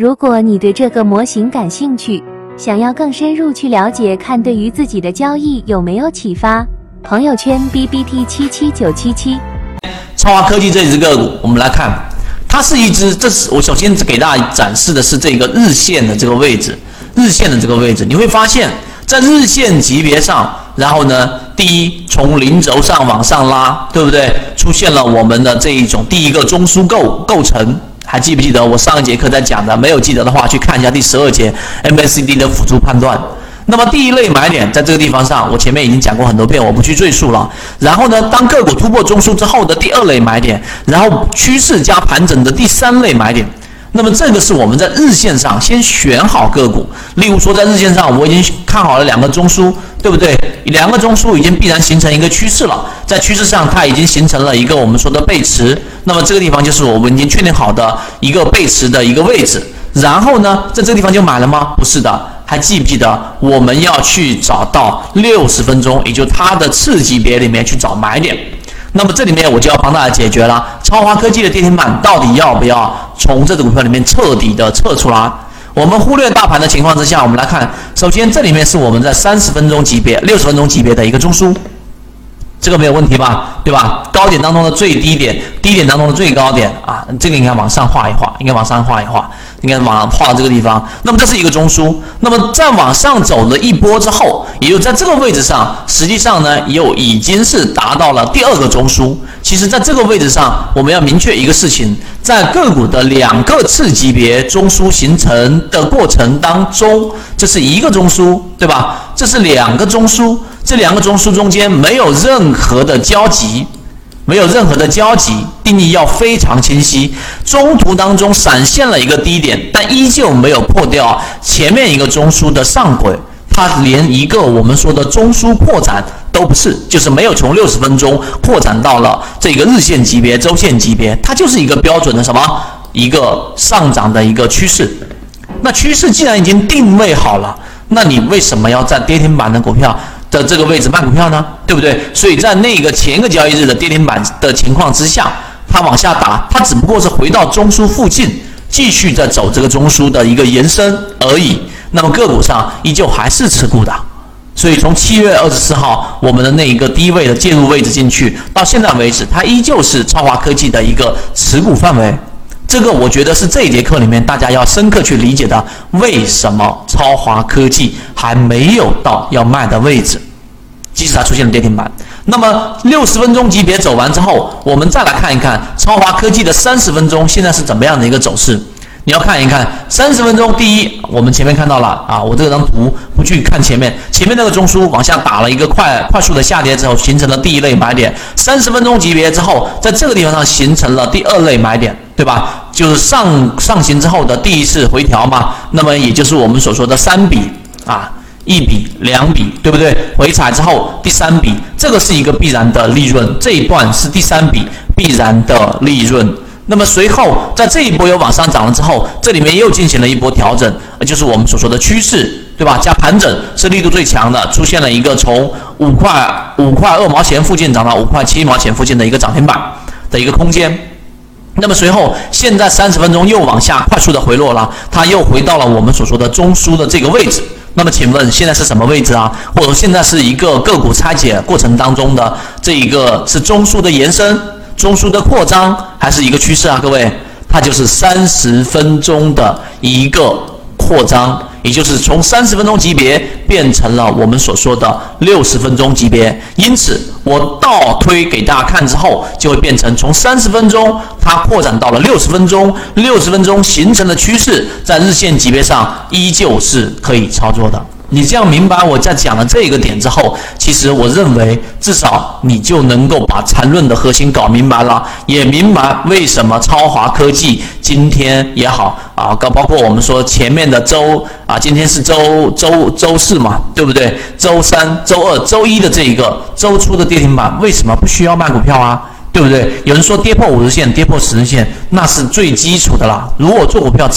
如果你对这个模型感兴趣，想要更深入去了解，看对于自己的交易有没有启发？朋友圈 B B T 七七九七七，超华科技这只个股，我们来看，它是一只，这是我首先给大家展示的是这个日线的这个位置，日线的这个位置，你会发现在日线级别上，然后呢，第一从零轴上往上拉，对不对？出现了我们的这一种第一个中枢构构成。还记不记得我上一节课在讲的？没有记得的话，去看一下第十二节 MACD 的辅助判断。那么第一类买点在这个地方上，我前面已经讲过很多遍，我不去赘述了。然后呢，当个股突破中枢之后的第二类买点，然后趋势加盘整的第三类买点。那么这个是我们在日线上先选好个股，例如说在日线上我已经看好了两个中枢，对不对？两个中枢已经必然形成一个趋势了，在趋势上它已经形成了一个我们说的背驰，那么这个地方就是我们已经确定好的一个背驰的一个位置。然后呢，在这个地方就买了吗？不是的，还记不记得我们要去找到六十分钟，也就它的次级别里面去找买点。那么这里面我就要帮大家解决了，超华科技的跌停板到底要不要从这只股票里面彻底的撤出来？我们忽略大盘的情况之下，我们来看，首先这里面是我们在三十分钟级别、六十分钟级别的一个中枢，这个没有问题吧？对吧？高点当中的最低点，低点当中的最高点啊，这个应该往上画一画，应该往上画一画。应该往上画到这个地方，那么这是一个中枢，那么再往上走了一波之后，也就在这个位置上，实际上呢又已经是达到了第二个中枢。其实，在这个位置上，我们要明确一个事情，在个股的两个次级别中枢形成的过程当中，这是一个中枢，对吧？这是两个中枢，这两个中枢中间没有任何的交集。没有任何的交集，定义要非常清晰。中途当中闪现了一个低点，但依旧没有破掉前面一个中枢的上轨，它连一个我们说的中枢扩展都不是，就是没有从六十分钟扩展到了这个日线级别、周线级别，它就是一个标准的什么一个上涨的一个趋势。那趋势既然已经定位好了，那你为什么要在跌停板的股票？的这个位置卖股票呢，对不对？所以在那个前一个交易日的跌停板的情况之下，它往下打，它只不过是回到中枢附近，继续在走这个中枢的一个延伸而已。那么个股上依旧还是持股的，所以从七月二十四号我们的那一个低位的介入位置进去，到现在为止，它依旧是超华科技的一个持股范围。这个我觉得是这一节课里面大家要深刻去理解的，为什么超华科技还没有到要卖的位置，即使它出现了跌停板。那么六十分钟级别走完之后，我们再来看一看超华科技的三十分钟现在是怎么样的一个走势。你要看一看三十分钟，第一，我们前面看到了啊，我这张图不去看前面，前面那个中枢往下打了一个快快速的下跌之后，形成了第一类买点。三十分钟级别之后，在这个地方上形成了第二类买点，对吧？就是上上行之后的第一次回调嘛。那么也就是我们所说的三笔啊，一笔两笔，对不对？回踩之后第三笔，这个是一个必然的利润，这一段是第三笔必然的利润。那么随后，在这一波又往上涨了之后，这里面又进行了一波调整，呃，就是我们所说的趋势，对吧？加盘整是力度最强的，出现了一个从五块五块二毛钱附近涨到五块七毛钱附近的一个涨停板的一个空间。那么随后，现在三十分钟又往下快速的回落了，它又回到了我们所说的中枢的这个位置。那么请问现在是什么位置啊？或者说现在是一个个股拆解过程当中的这一个是中枢的延伸？中枢的扩张还是一个趋势啊，各位，它就是三十分钟的一个扩张，也就是从三十分钟级别变成了我们所说的六十分钟级别。因此，我倒推给大家看之后，就会变成从三十分钟它扩展到了六十分钟，六十分钟形成的趋势，在日线级别上依旧是可以操作的。你这样明白我在讲了这个点之后，其实我认为至少你就能够把缠论的核心搞明白了，也明白为什么超华科技今天也好啊，包包括我们说前面的周啊，今天是周周周四嘛，对不对？周三、周二、周一的这一个周初的跌停板，为什么不需要卖股票啊？对不对？有人说跌破五日线、跌破十日线，那是最基础的啦。如果做股票